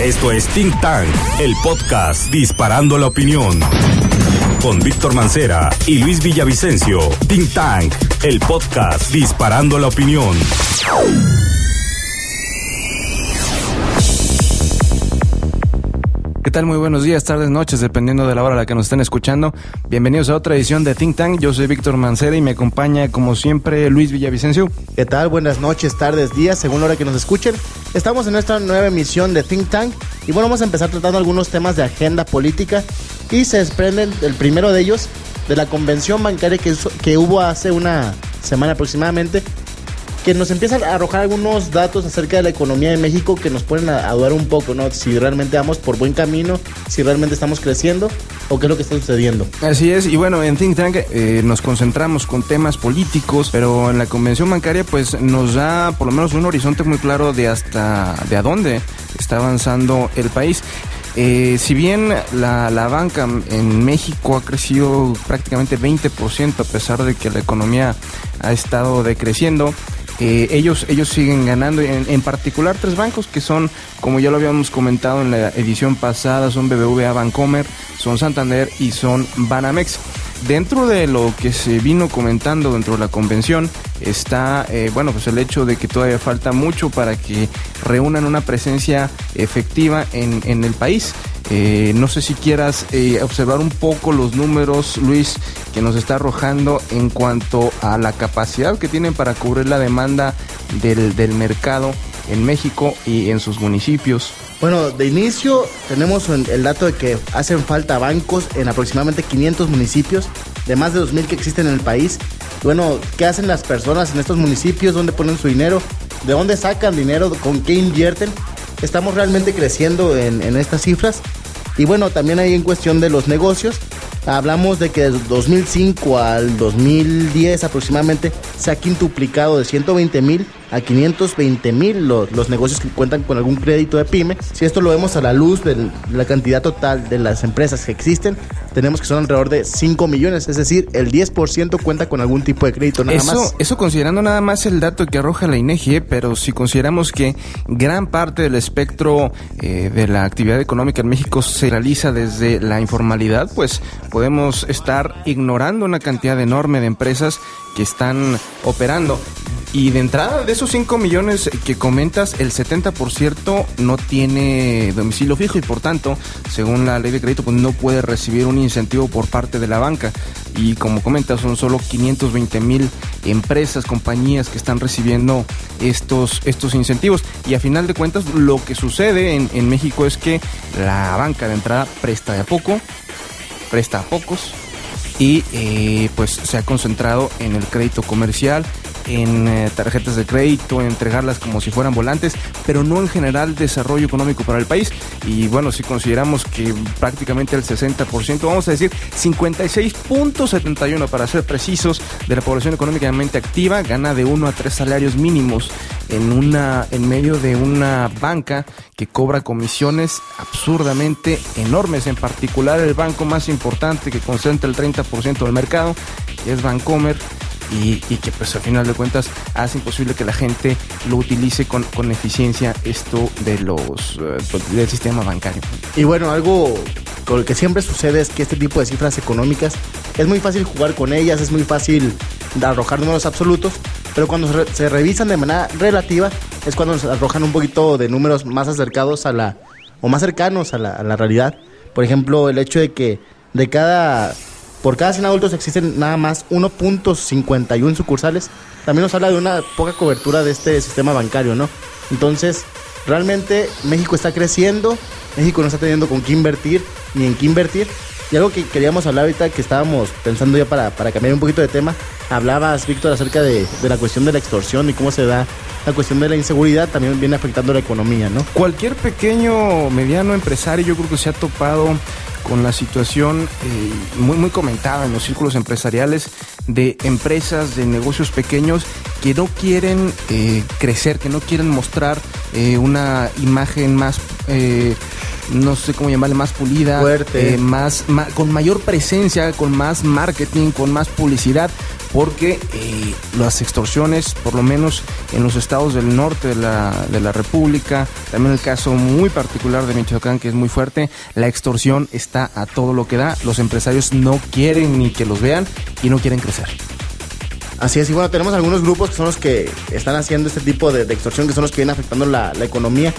Esto es Think Tank, el podcast disparando la opinión. Con Víctor Mancera y Luis Villavicencio. Think Tank, el podcast disparando la opinión. ¿Qué tal? Muy buenos días, tardes, noches, dependiendo de la hora a la que nos estén escuchando. Bienvenidos a otra edición de Think Tank. Yo soy Víctor Mancera y me acompaña, como siempre, Luis Villavicencio. ¿Qué tal? Buenas noches, tardes, días, según la hora que nos escuchen. Estamos en nuestra nueva emisión de Think Tank y bueno, vamos a empezar tratando algunos temas de agenda política y se desprenden el primero de ellos de la convención bancaria que, que hubo hace una semana aproximadamente que nos empiezan a arrojar algunos datos acerca de la economía de México que nos ponen a, dudar un poco, ¿no? Si realmente vamos por buen camino, si realmente estamos creciendo o qué es lo que está sucediendo. Así es, y bueno, en Think Tank eh, nos concentramos con temas políticos, pero en la convención bancaria pues nos da por lo menos un horizonte muy claro de hasta de a dónde está avanzando el país. Eh, si bien la, la, banca en México ha crecido prácticamente 20% a pesar de que la economía ha estado decreciendo, eh, ellos, ellos siguen ganando, en, en, particular tres bancos que son, como ya lo habíamos comentado en la edición pasada, son BBVA Bancomer, son Santander y son Banamex. Dentro de lo que se vino comentando dentro de la convención está, eh, bueno, pues el hecho de que todavía falta mucho para que reúnan una presencia efectiva en, en el país. Eh, no sé si quieras eh, observar un poco los números, Luis, que nos está arrojando en cuanto a la capacidad que tienen para cubrir la demanda del, del mercado en México y en sus municipios. Bueno, de inicio tenemos el dato de que hacen falta bancos en aproximadamente 500 municipios, de más de 2.000 que existen en el país. Bueno, ¿qué hacen las personas en estos municipios? ¿Dónde ponen su dinero? ¿De dónde sacan dinero? ¿Con qué invierten? Estamos realmente creciendo en, en estas cifras. Y bueno, también hay en cuestión de los negocios. Hablamos de que desde 2005 al 2010 aproximadamente se ha quintuplicado de 120 mil a 520 mil los, los, negocios que cuentan con algún crédito de pyme. Si esto lo vemos a la luz de la cantidad total de las empresas que existen, tenemos que son alrededor de 5 millones, es decir, el 10% cuenta con algún tipo de crédito nada eso, más. Eso considerando nada más el dato que arroja la INEGI, ¿eh? pero si consideramos que gran parte del espectro eh, de la actividad económica en México se realiza desde la informalidad, pues podemos estar ignorando una cantidad enorme de empresas que están operando. Y de entrada, de esos 5 millones que comentas, el 70% no tiene domicilio fijo y por tanto, según la ley de crédito, pues no puede recibir un incentivo por parte de la banca. Y como comentas, son solo 520 mil empresas, compañías que están recibiendo estos, estos incentivos. Y a final de cuentas, lo que sucede en, en México es que la banca de entrada presta de a poco, presta a pocos y eh, pues se ha concentrado en el crédito comercial, en eh, tarjetas de crédito, en entregarlas como si fueran volantes, pero no en general desarrollo económico para el país. Y bueno, si consideramos que prácticamente el 60%, vamos a decir 56.71 para ser precisos, de la población económicamente activa gana de uno a tres salarios mínimos en una en medio de una banca que cobra comisiones absurdamente enormes, en particular el banco más importante que concentra el 30% del mercado, que es Bancomer y, que pues al final de cuentas hace imposible que la gente lo utilice con, con eficiencia esto de los uh, del sistema bancario. Y bueno, algo con lo que siempre sucede es que este tipo de cifras económicas es muy fácil jugar con ellas, es muy fácil arrojar números absolutos, pero cuando se, re se revisan de manera relativa es cuando nos arrojan un poquito de números más acercados a la o más cercanos a la, a la realidad. Por ejemplo, el hecho de que de cada por cada 100 adultos existen nada más 1.51 sucursales. También nos habla de una poca cobertura de este sistema bancario, ¿no? Entonces, realmente México está creciendo, México no está teniendo con qué invertir ni en qué invertir. Y algo que queríamos hablar ahorita, que estábamos pensando ya para, para cambiar un poquito de tema, hablabas, Víctor, acerca de, de la cuestión de la extorsión y cómo se da la cuestión de la inseguridad, también viene afectando la economía, ¿no? Cualquier pequeño, mediano empresario yo creo que se ha topado con la situación eh, muy, muy comentada en los círculos empresariales de empresas, de negocios pequeños que no quieren eh, crecer, que no quieren mostrar eh, una imagen más, eh, no sé cómo llamarle, más pulida, Fuerte. eh, más, ma- con mayor presencia, con más marketing, con más publicidad, porque eh, las extorsiones, por lo menos en los estados del norte de la, de la República, también el caso muy particular de Michoacán, que es muy fuerte, la extorsión está a todo lo que da, los empresarios no quieren ni que los vean y no quieren crecer. Así es, y bueno, tenemos algunos grupos que son los que están haciendo este tipo de, de extorsión, que son los que vienen afectando la, la economía.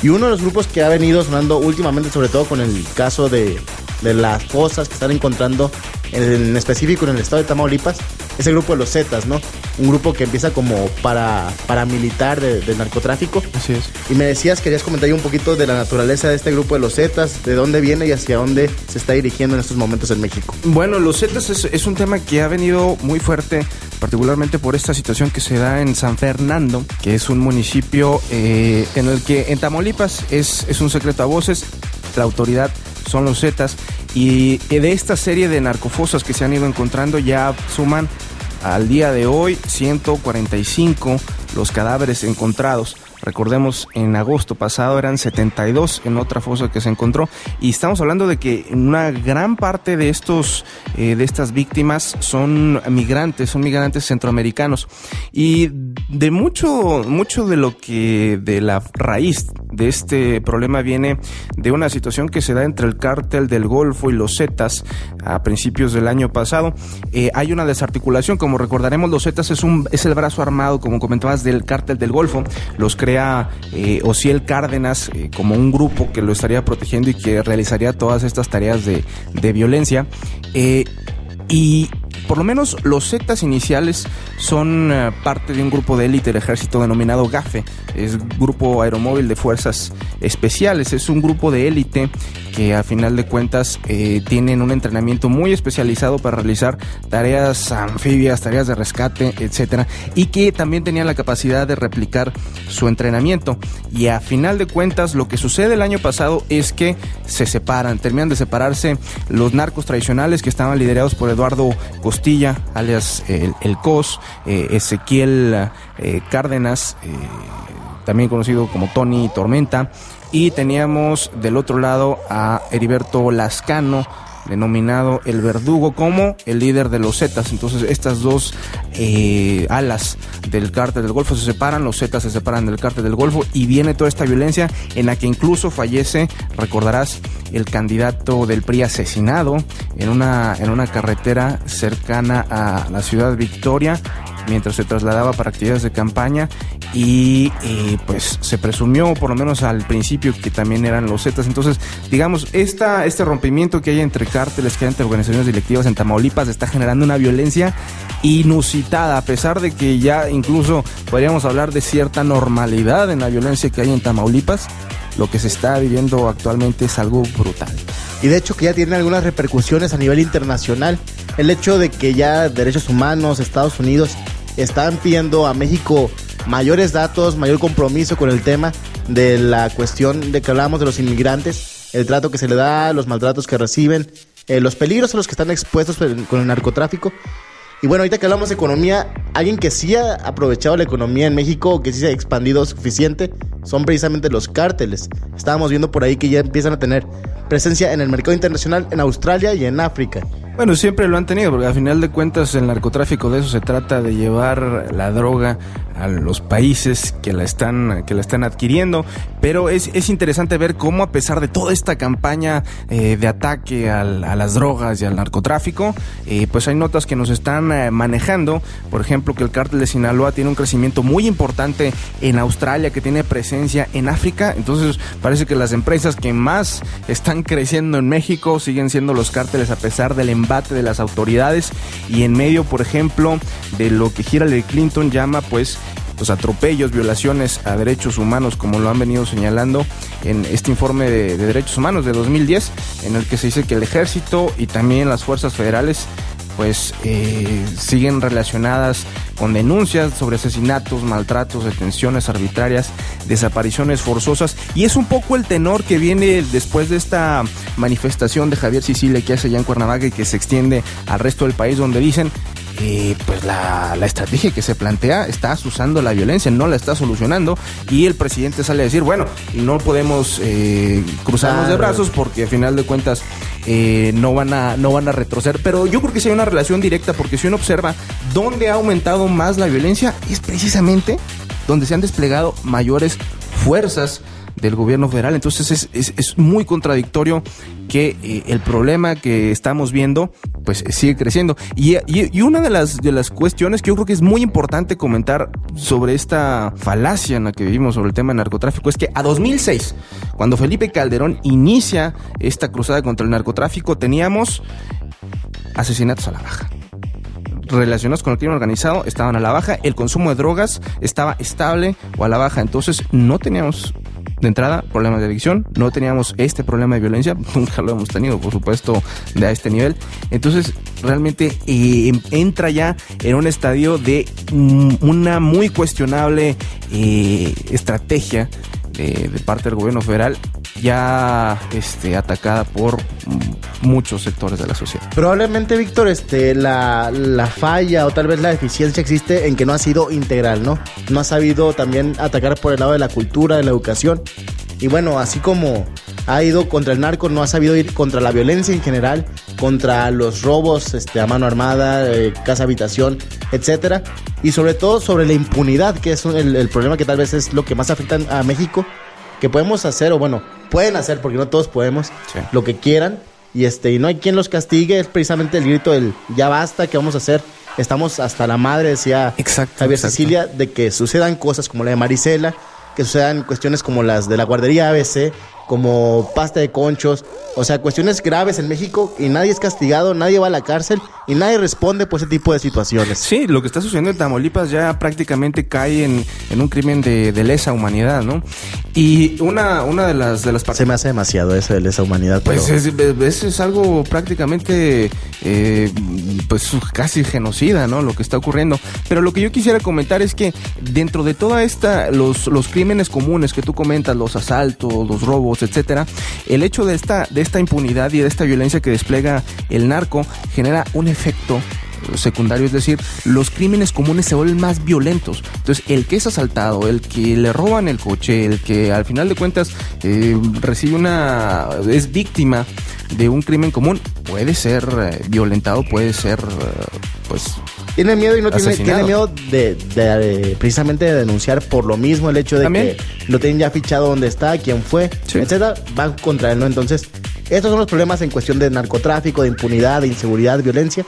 Y uno de los grupos que ha venido sonando últimamente, sobre todo con el caso de, de las cosas que están encontrando en, específico en el estado de Tamaulipas, es el grupo de los Zetas, ¿no? Un grupo que empieza como para paramilitar de, del narcotráfico. Así es. Y me decías, querías comentar un poquito de la naturaleza de este grupo de los Zetas, de dónde viene y hacia dónde se está dirigiendo en estos momentos en México. Bueno, los Zetas es, es un tema que ha venido muy fuerte, particularmente por esta situación que se da en San Fernando, que es un municipio eh, en el que en Tamaulipas es, es un secreto a voces, la autoridad son los Zetas, y de esta serie de narcofosas que se han ido encontrando ya suman al día de hoy 145 los cadáveres encontrados. Recordemos, en agosto pasado eran 72 en otra fosa que se encontró y estamos hablando de que una gran parte de estos eh, de estas víctimas son migrantes, son migrantes centroamericanos y de mucho mucho de lo que de la raíz de este problema viene de una situación que se da entre el cártel del Golfo y los Zetas a principios del año pasado. Eh, hay una desarticulación, como recordaremos, los Zetas es, un, es el brazo armado, como comentabas, del cártel del Golfo. Los crea eh, Ociel Cárdenas eh, como un grupo que lo estaría protegiendo y que realizaría todas estas tareas de, de violencia. Eh, y por lo menos los Zetas iniciales son eh, parte de un grupo de élite del ejército denominado GAFE, es Grupo Aeromóvil de Fuerzas Especiales, es un grupo de élite que a final de cuentas eh, tienen un entrenamiento muy especializado para realizar tareas anfibias, tareas de rescate, etcétera, y que también tenían la capacidad de replicar su entrenamiento. Y a final de cuentas, lo que sucede el año pasado es que se separan, terminan de separarse los narcos tradicionales que estaban liderados por Eduardo Costilla, alias eh, el, el COS, eh, Ezequiel eh, Cárdenas, también conocido como Tony Tormenta, y teníamos del otro lado a Heriberto Lascano, denominado el verdugo como el líder de los Zetas. Entonces estas dos eh, alas del cártel del Golfo se separan, los Zetas se separan del cártel del Golfo y viene toda esta violencia en la que incluso fallece, recordarás, el candidato del PRI asesinado en una, en una carretera cercana a la ciudad Victoria mientras se trasladaba para actividades de campaña y eh, pues se presumió por lo menos al principio que también eran los Zetas. Entonces, digamos, esta, este rompimiento que hay entre cárteles, que hay entre organizaciones directivas en Tamaulipas está generando una violencia inusitada, a pesar de que ya incluso podríamos hablar de cierta normalidad en la violencia que hay en Tamaulipas. Lo que se está viviendo actualmente es algo brutal. y de hecho que ya tiene algunas repercusiones a nivel internacional. El hecho de que ya derechos humanos, Estados Unidos, están pidiendo a México mayores datos, mayor compromiso con el tema de la cuestión de que hablábamos de los inmigrantes, el trato que se le da, los maltratos que reciben, eh, los peligros a los que están expuestos con el narcotráfico. Y bueno, ahorita que hablamos de economía, alguien que sí ha aprovechado la economía en México, que sí se ha expandido suficiente, son precisamente los cárteles. Estábamos viendo por ahí que ya empiezan a tener presencia en el mercado internacional en Australia y en África. Bueno, siempre lo han tenido, porque al final de cuentas el narcotráfico de eso se trata de llevar la droga a los países que la están, que la están adquiriendo. Pero es, es interesante ver cómo a pesar de toda esta campaña eh, de ataque a las drogas y al narcotráfico, eh, pues hay notas que nos están eh, manejando. Por ejemplo, que el cártel de Sinaloa tiene un crecimiento muy importante en Australia, que tiene presencia en África. Entonces parece que las empresas que más están creciendo en México siguen siendo los cárteles a pesar del embate de las autoridades y en medio, por ejemplo, de lo que Hillary Clinton llama pues pues atropellos, violaciones a derechos humanos, como lo han venido señalando en este informe de, de derechos humanos de 2010, en el que se dice que el ejército y también las fuerzas federales pues eh, siguen relacionadas con denuncias sobre asesinatos, maltratos, detenciones arbitrarias, desapariciones forzosas. Y es un poco el tenor que viene después de esta manifestación de Javier Sicilia que hace allá en Cuernavaca y que se extiende al resto del país, donde dicen eh, pues la, la, estrategia que se plantea está usando la violencia, no la está solucionando y el presidente sale a decir, bueno, no podemos eh, cruzarnos de brazos porque a final de cuentas eh, no, van a, no van a retroceder, pero yo creo que sí hay una relación directa porque si uno observa dónde ha aumentado más la violencia es precisamente donde se han desplegado mayores fuerzas del gobierno federal. Entonces es, es, muy contradictorio que eh, el problema que estamos viendo pues sigue creciendo. Y, y, y, una de las, de las cuestiones que yo creo que es muy importante comentar sobre esta falacia en la que vivimos sobre el tema del narcotráfico es que a 2006, cuando Felipe Calderón inicia esta cruzada contra el narcotráfico, teníamos asesinatos a la baja relacionados con el crimen organizado estaban a la baja, el consumo de drogas estaba estable o a la baja, entonces no teníamos de entrada problemas de adicción, no teníamos este problema de violencia, nunca lo hemos tenido, por supuesto, de a este nivel. Entonces, realmente eh, entra ya en un estadio de mm, una muy cuestionable eh, estrategia de, parte del gobierno federal ya este, atacada por muchos sectores de la sociedad. Probablemente, Víctor, este, la, la, falla o tal vez la deficiencia existe en que no ha sido integral, ¿no? No ha sabido también atacar por el lado de la cultura, de la educación. Y bueno, así como ha ido contra el narco, no ha sabido ir contra la violencia en general, contra los robos este, a mano armada, eh, casa habitación, etcétera, y sobre todo sobre la impunidad, que es el, el problema que tal vez es lo que más afecta a México, que podemos hacer, o bueno, pueden hacer, porque no todos podemos, sí. lo que quieran, y este, y no hay quien los castigue, es precisamente el grito del ya basta, ¿qué vamos a hacer? Estamos hasta la madre, decía exacto, Javier exacto. Cecilia, de que sucedan cosas como la de Marisela, que sucedan cuestiones como las de la guardería ABC, como pasta de conchos, o sea, cuestiones graves en México y nadie es castigado, nadie va a la cárcel y nadie responde por ese tipo de situaciones. Sí, lo que está sucediendo en Tamaulipas ya prácticamente cae en, en un crimen de, de, lesa humanidad, ¿no? Y una, una de las de las Se me hace demasiado eso de lesa humanidad. Pues pero... es, es, es, algo prácticamente eh, pues casi genocida, ¿no? Lo que está ocurriendo. Pero lo que yo quisiera comentar es que dentro de toda esta, los, los crímenes comunes que tú comentas, los asaltos, los robos, etcétera, el hecho de esta, de esta impunidad y de esta violencia que despliega el narco genera un efecto secundario, es decir, los crímenes comunes se vuelven más violentos. Entonces, el que es asaltado, el que le roban el coche, el que al final de cuentas eh, recibe una. es víctima de un crimen común, puede ser eh, violentado, puede ser, eh, pues. Tiene miedo y no tiene, tiene, miedo de, de, de, precisamente de denunciar por lo mismo el hecho de ¿También? que lo tienen ya fichado donde está, quién fue, sí. etcétera, van contra él, ¿no? Entonces, estos son los problemas en cuestión de narcotráfico, de impunidad, de inseguridad, violencia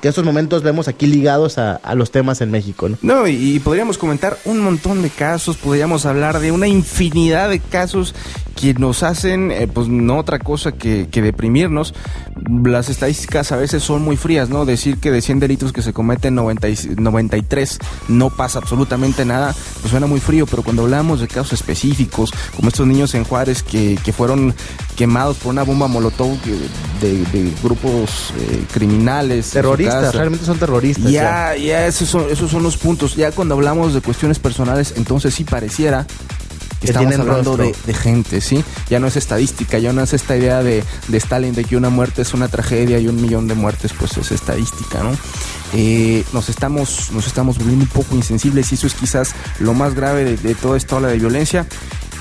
que estos momentos vemos aquí ligados a, a los temas en México. ¿no? no, y, podríamos comentar un montón de casos, podríamos hablar de una infinidad de casos que nos hacen, eh, pues no otra cosa que, que, deprimirnos. Las estadísticas a veces son muy frías, ¿no? Decir que de 100 delitos que se cometen 90 y, 93 no pasa absolutamente nada, pues suena muy frío, pero cuando hablamos de casos específicos, como estos niños en Juárez que, que fueron quemados por una bomba molotov de, de grupos eh, criminales. Terroristas, realmente son terroristas. Ya, ya, ya esos, son, esos son los puntos. Ya cuando hablamos de cuestiones personales, entonces sí pareciera que estamos hablando de, de, gente, ¿sí? Ya no es estadística, ya no es esta idea de, de, Stalin de que una muerte es una tragedia y un millón de muertes pues es estadística, ¿no? Eh, nos estamos nos estamos volviendo un poco insensibles y eso es quizás lo más grave de, de toda esta ola de violencia.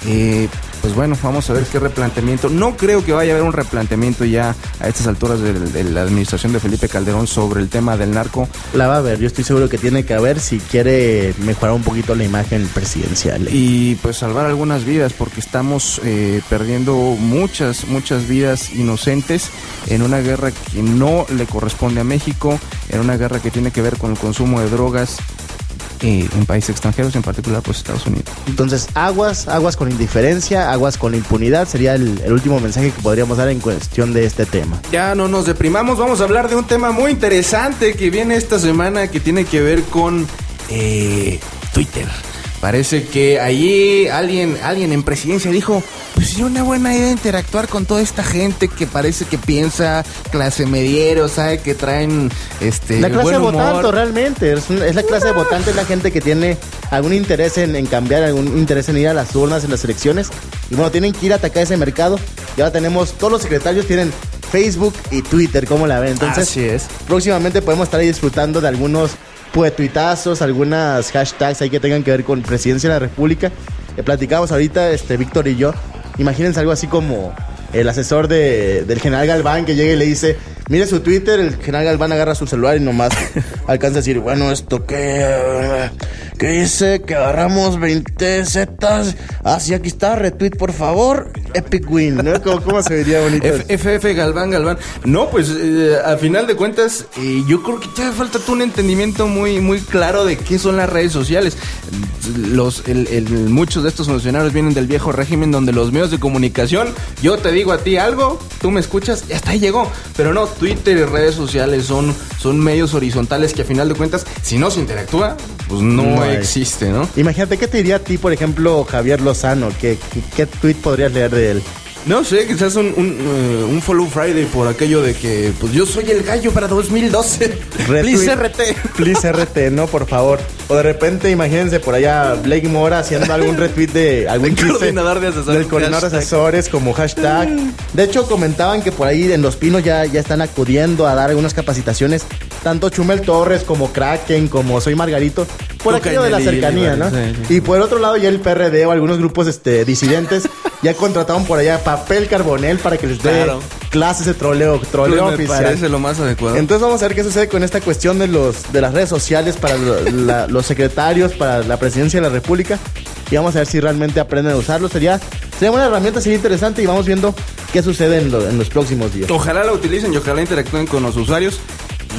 Eh, pues bueno, vamos a ver qué replanteamiento. No creo que vaya a haber un replanteamiento ya a estas alturas de, de, la administración de Felipe Calderón sobre el tema del narco. La va a haber, yo estoy seguro que tiene que haber si quiere mejorar un poquito la imagen presidencial. Y pues salvar algunas vidas, porque estamos eh, perdiendo muchas, muchas vidas inocentes en una guerra que no le corresponde a México, en una guerra que tiene que ver con el consumo de drogas eh, en países extranjeros, en particular pues Estados Unidos. Entonces, aguas, aguas con indiferencia, aguas con impunidad, sería el, el, último mensaje que podríamos dar en cuestión de este tema. Ya no nos deprimamos, vamos a hablar de un tema muy interesante que viene esta semana que tiene que ver con eh, Twitter. Parece que allí alguien, alguien en presidencia dijo, pues sería una buena idea interactuar con toda esta gente que parece que piensa clase mediero, sabe que traen este la clase buen de humor. votante realmente, es, la clase de votante, es la gente que tiene algún interés en, en cambiar, algún interés en ir a las urnas en las elecciones. Y bueno, tienen que ir a atacar ese mercado. Y ahora tenemos, todos los secretarios tienen Facebook y Twitter, ¿cómo la ven? Entonces, Así es. próximamente podemos estar ahí disfrutando de algunos puetuitazos, algunas hashtags ahí que tengan que ver con presidencia de la República. Que platicamos ahorita, este, Víctor y yo. Imagínense algo así como el asesor de, del general Galván que llega y le dice, mire su Twitter, el general Galván agarra su celular y nomás alcanza a decir, bueno, esto que, que dice que agarramos 20 zetas. Ah, sí, aquí está, retweet por favor. Epic win, ¿no? ¿Cómo, cómo se vería bonito? FF Galván Galván. No, pues eh, a final de cuentas, eh, yo creo que te hace falta tú un entendimiento muy, muy claro de qué son las redes sociales. Los, el- el- muchos de estos funcionarios vienen del viejo régimen donde los medios de comunicación, yo te digo a ti algo, tú me escuchas y hasta ahí llegó. Pero no, Twitter y redes sociales son, son medios horizontales que a final de cuentas, si no se interactúa, pues no, existe, ¿no? Imagínate, ¿qué te diría a ti, por ejemplo, Javier Lozano? ¿Qué, qué, qué tweet podrías leer de él? No sé, quizás un, un, eh, un Follow Friday por aquello de que, pues yo soy el gallo para 2012. Please RT. Please RT, no, por favor. O de repente, imagínense por allá Blake Mora haciendo algún retweet de algún El chiste coordinador de asesores. Del coordinador de asesores como hashtag. De hecho, comentaban que por ahí en Los Pinos ya, ya están acudiendo a dar algunas capacitaciones. Tanto Chumel Torres como Kraken, como Soy Margarito. Por aquello de la cercanía, ¿no? sí, sí. Y por otro lado ya el PRD o algunos grupos este, disidentes ya contrataron por allá papel carbonel para que les dé Claro. clases de troleo, troleo Pues me oficial. parece lo más adecuado. Entonces vamos a ver qué sucede con esta cuestión de los de las redes sociales para la- los secretarios, para la presidencia de la República. Y vamos a ver si realmente aprenden a usarlo. Sería, sería una herramienta, sería interesante y vamos viendo qué sucede en, lo- en los próximos días. Ojalá la utilicen y ojalá interactúen con los usuarios.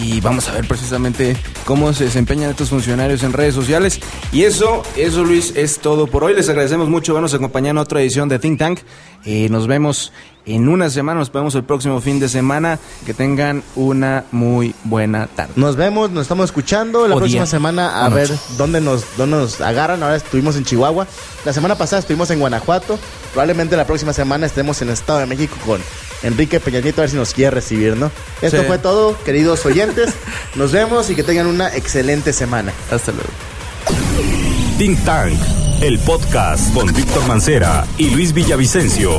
Y vamos a ver precisamente cómo se desempeñan estos funcionarios en redes sociales. Y eso, eso Luis, es todo por hoy. Les agradecemos mucho acompañando a otra edición de Think Tank. Eh, nos vemos en una semana, nos vemos el próximo fin de semana. Que tengan una muy buena tarde. Nos vemos, nos estamos escuchando la O próxima día. semana a O ver noche. dónde nos, dónde nos agarran. Ahora estuvimos en Chihuahua. La semana pasada estuvimos en Guanajuato. Probablemente la próxima semana estemos en el Estado de México con Enrique Peña Nieto a ver si nos quiere recibir, ¿no? Esto Sí. fue todo, queridos oyentes. Nos vemos y que tengan una excelente semana. Hasta luego. Think Tank, el podcast con Víctor Mancera y Luis Villavicencio.